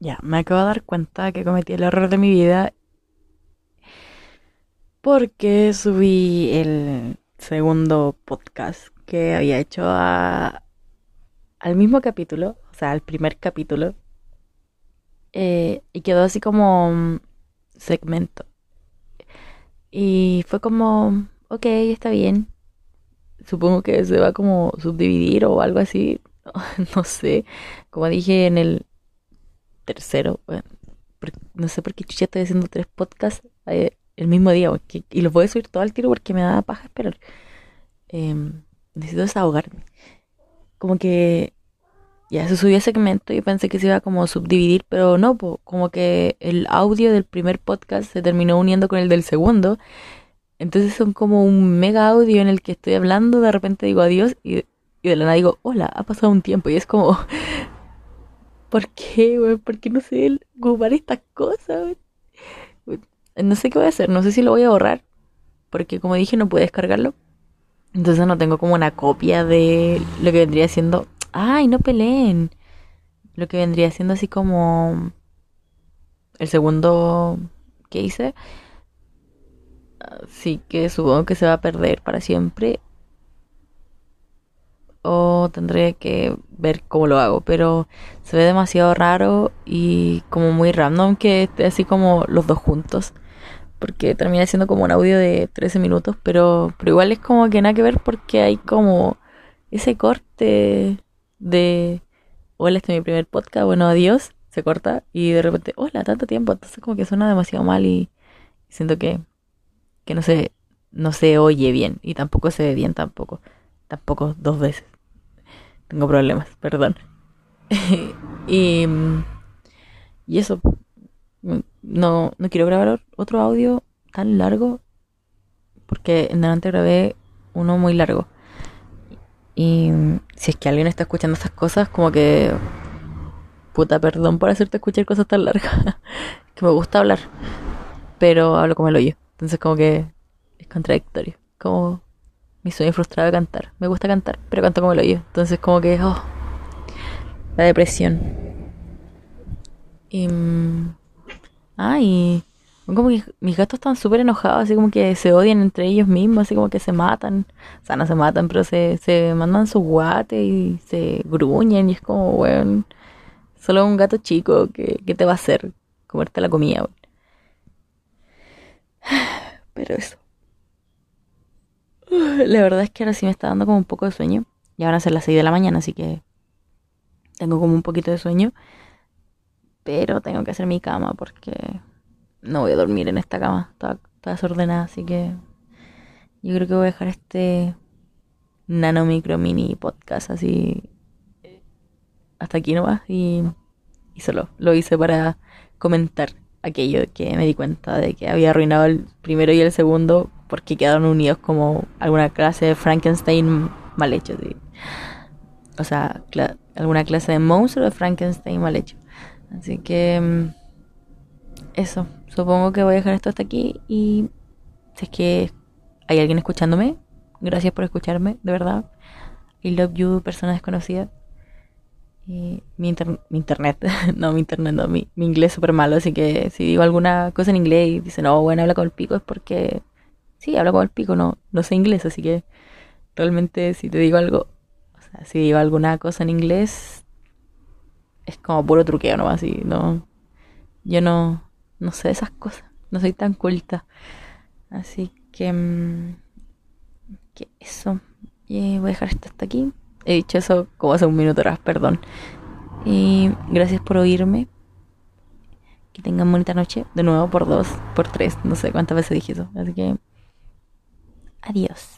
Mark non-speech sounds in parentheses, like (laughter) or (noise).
Ya, me acabo de dar cuenta que cometí el error de mi vida porque subí el segundo podcast que había hecho a, al mismo capítulo, o sea, al primer capítulo, eh, y quedó así como segmento. Y fue como, ok, está bien. Supongo que se va como subdividir o algo así, (laughs) no sé. Como dije en el tercero, no sé por qué chucha estoy haciendo tres podcasts eh, el mismo día, y los voy a subir todo al tiro porque me da paja esperar. Em, necesito desahogarme. Como que ya se subió segmento y pensé que se iba como subdividir, pero no, como que el audio del primer podcast se terminó uniendo con el del segundo. Entonces son como un mega audio en el que estoy hablando, de repente digo adiós y de la nada digo, hola, ha pasado un tiempo. Y es como, (laughs) ¿Por qué, güey? ¿Por qué no sé ocupar estas cosas, No sé qué voy a hacer, no sé si lo voy a borrar, porque como dije no puedo descargarlo. Entonces no tengo como una copia de lo que vendría siendo... ¡Ay, no peleen! Lo que vendría siendo así como... El segundo que hice. Así que supongo que se va a perder para siempre o tendré que ver cómo lo hago, pero se ve demasiado raro y como muy random que esté así como los dos juntos, porque termina siendo como un audio de 13 minutos, pero, pero igual es como que nada que ver porque hay como ese corte de, hola, este es mi primer podcast, bueno, adiós, se corta y de repente, hola, tanto tiempo, entonces como que suena demasiado mal y, siento que, que no se, no se oye bien y tampoco se ve bien tampoco, tampoco dos veces. Tengo problemas, perdón. (laughs) y, y eso. No, no quiero grabar otro audio tan largo. Porque en delante grabé uno muy largo. Y si es que alguien está escuchando estas cosas, como que. Puta, perdón por hacerte escuchar cosas tan largas. (laughs) que me gusta hablar. Pero hablo como el hoyo. Entonces, como que es contradictorio. Como mi sueño frustrado de cantar. Me gusta cantar, pero canto como el hoyo. Entonces como que, oh, la depresión. Y... Mm, ay, como que mis gatos están súper enojados, así como que se odian entre ellos mismos, así como que se matan. O sea, no se matan, pero se, se mandan su guate y se gruñen y es como, bueno, solo un gato chico que, que te va a hacer comerte la comida. (sighs) Pero eso. (sighs) La verdad es que ahora sí me está dando como un poco de sueño. Y ahora son las 6 de la mañana, así que tengo como un poquito de sueño. Pero tengo que hacer mi cama porque no voy a dormir en esta cama. Está, desordenada, así que yo creo que voy a dejar este nano micro mini podcast así hasta aquí nomás. Y, y solo lo hice para comentar aquello que me di cuenta de que había arruinado el primero y el segundo porque quedaron unidos como alguna clase de Frankenstein mal hecho. O sea, alguna clase de monstruo de Frankenstein mal hecho. Así que mm, eso, supongo que voy a dejar esto hasta aquí y si es que hay alguien escuchándome, gracias por escucharme, de verdad. I love you, persona desconocida. mi, mi, internet, (laughs) no, mi internet, no, mi, mi inglés es súper malo, así que si digo alguna cosa en inglés y dicen, no, bueno, habla con el pico, es porque sí, hablo como el pico, no, no sé inglés, así que realmente si te digo algo, o sea, si digo alguna cosa en inglés, es como puro truqueo nomás, así, no, yo no, no sé esas cosas, no soy tan culta, así que, mm, que eso, voy a dejar esto hasta aquí, he dicho eso como hace un minuto atrás, perdón, y gracias por oírme. Que tengan bonita noche. De nuevo por dos, por tres, no sé cuántas veces dije eso. Así que Adiós.